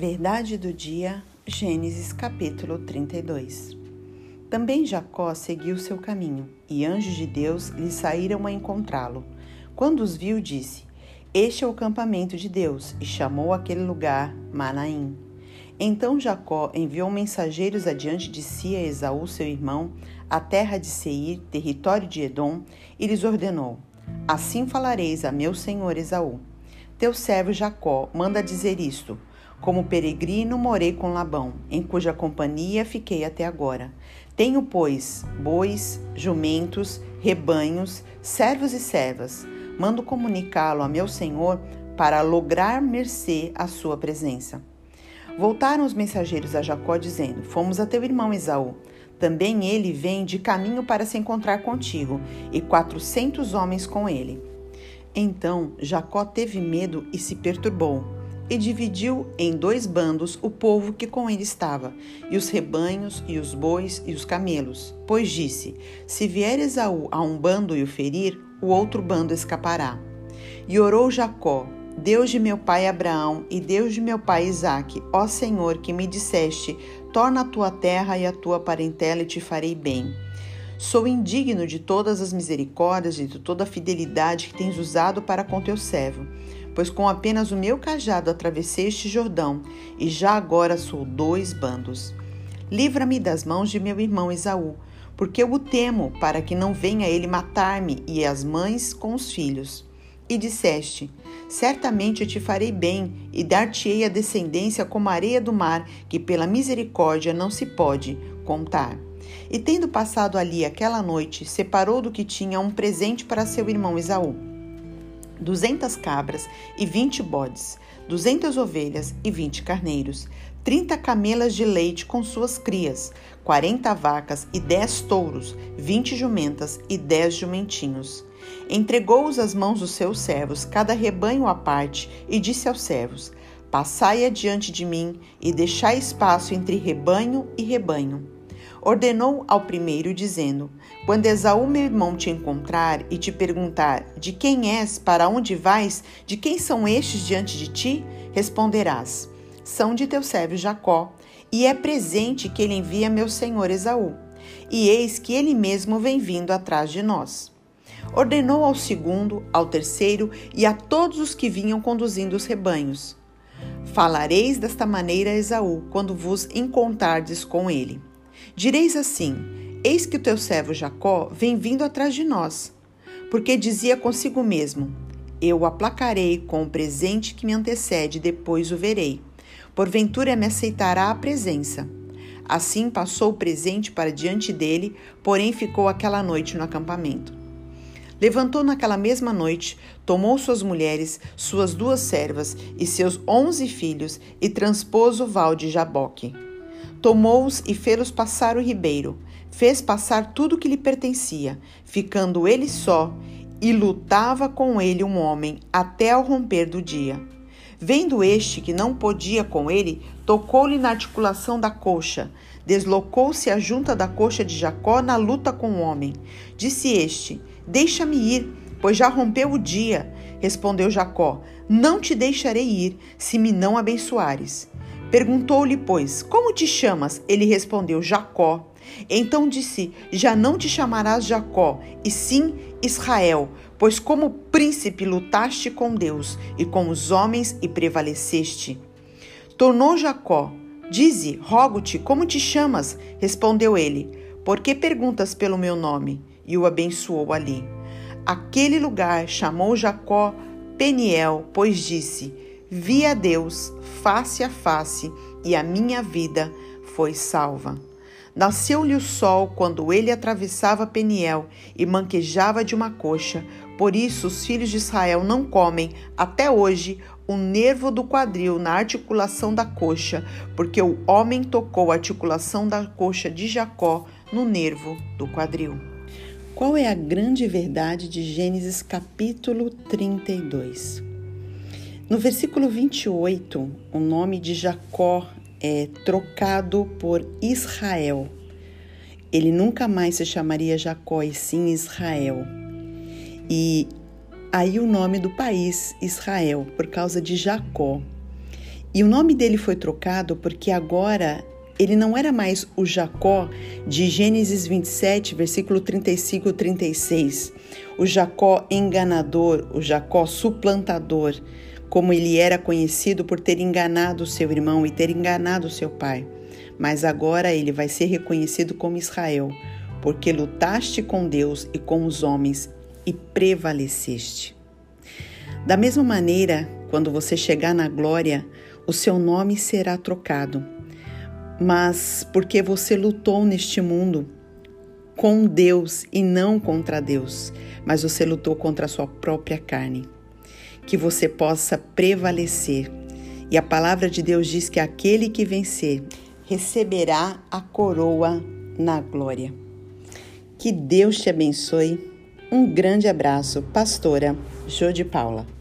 Verdade do dia, Gênesis capítulo 32. Também Jacó seguiu seu caminho, e anjos de Deus lhe saíram a encontrá-lo. Quando os viu, disse: Este é o campamento de Deus, e chamou aquele lugar Manaim. Então Jacó enviou mensageiros adiante de si a Esaú, seu irmão, à terra de Seir, território de Edom, e lhes ordenou: Assim falareis a meu senhor Esaú. Teu servo Jacó manda dizer isto: como peregrino morei com Labão, em cuja companhia fiquei até agora. Tenho, pois, bois, jumentos, rebanhos, servos e servas. Mando comunicá-lo a meu senhor para lograr mercê à sua presença. Voltaram os mensageiros a Jacó, dizendo: Fomos a teu irmão Esaú. Também ele vem de caminho para se encontrar contigo, e quatrocentos homens com ele. Então Jacó teve medo e se perturbou e dividiu em dois bandos o povo que com ele estava, e os rebanhos, e os bois, e os camelos. Pois disse: Se vier Esaú a um bando e o ferir, o outro bando escapará. E orou Jacó: Deus de meu pai Abraão e Deus de meu pai Isaque, ó Senhor, que me disseste: Torna a tua terra e a tua parentela e te farei bem. Sou indigno de todas as misericórdias e de toda a fidelidade que tens usado para com teu servo pois com apenas o meu cajado atravessei este Jordão, e já agora sou dois bandos. Livra-me das mãos de meu irmão Esaú, porque eu o temo, para que não venha ele matar-me e as mães com os filhos. E disseste: Certamente eu te farei bem, e dar-te-ei a descendência como a areia do mar, que pela misericórdia não se pode contar. E tendo passado ali aquela noite, separou do que tinha um presente para seu irmão Esaú duzentas cabras e vinte bodes, duzentas ovelhas e vinte carneiros, trinta camelas de leite com suas crias, quarenta vacas e dez touros, vinte jumentas e dez jumentinhos. Entregou-os às mãos dos seus servos, cada rebanho à parte, e disse aos servos: Passai adiante de mim e deixai espaço entre rebanho e rebanho ordenou ao primeiro, dizendo: Quando Esaú, meu irmão, te encontrar e te perguntar: De quem és, para onde vais, de quem são estes diante de ti? Responderás: São de teu servo Jacó, e é presente que ele envia meu senhor Esaú. E eis que ele mesmo vem vindo atrás de nós. Ordenou ao segundo, ao terceiro e a todos os que vinham conduzindo os rebanhos: Falareis desta maneira a Esaú, quando vos encontrardes com ele. Direis assim: Eis que o teu servo Jacó vem vindo atrás de nós, porque dizia consigo mesmo: Eu o aplacarei com o presente que me antecede, depois o verei. Porventura me aceitará a presença. Assim passou o presente para diante dele, porém ficou aquela noite no acampamento. Levantou naquela mesma noite, tomou suas mulheres, suas duas servas e seus onze filhos e transpôs o val de Jaboque. Tomou-os e fê-los passar o ribeiro. Fez passar tudo que lhe pertencia, ficando ele só, e lutava com ele um homem até ao romper do dia. Vendo este que não podia com ele, tocou-lhe na articulação da coxa. Deslocou-se a junta da coxa de Jacó na luta com o homem. Disse este: Deixa-me ir, pois já rompeu o dia. Respondeu Jacó: Não te deixarei ir, se me não abençoares. Perguntou-lhe, pois, como te chamas? Ele respondeu, Jacó. Então disse: Já não te chamarás Jacó, e sim Israel, pois como príncipe lutaste com Deus e com os homens e prevaleceste. Tornou Jacó: Dize, rogo-te, como te chamas? Respondeu ele: Por que perguntas pelo meu nome? E o abençoou ali. Aquele lugar chamou Jacó Peniel, pois disse: Vi a Deus face a face e a minha vida foi salva. Nasceu-lhe o sol quando ele atravessava Peniel e manquejava de uma coxa. Por isso os filhos de Israel não comem até hoje o nervo do quadril na articulação da coxa, porque o homem tocou a articulação da coxa de Jacó no nervo do quadril. Qual é a grande verdade de Gênesis capítulo 32? No versículo 28, o nome de Jacó é trocado por Israel. Ele nunca mais se chamaria Jacó, e sim Israel. E aí o nome do país, Israel, por causa de Jacó. E o nome dele foi trocado porque agora ele não era mais o Jacó de Gênesis 27, versículo 35 e 36, o Jacó enganador, o Jacó suplantador, como ele era conhecido por ter enganado seu irmão e ter enganado seu pai. Mas agora ele vai ser reconhecido como Israel, porque lutaste com Deus e com os homens e prevaleceste. Da mesma maneira, quando você chegar na glória, o seu nome será trocado mas porque você lutou neste mundo com Deus e não contra Deus, mas você lutou contra a sua própria carne. Que você possa prevalecer. E a palavra de Deus diz que aquele que vencer receberá a coroa na glória. Que Deus te abençoe. Um grande abraço, pastora Jô de Paula.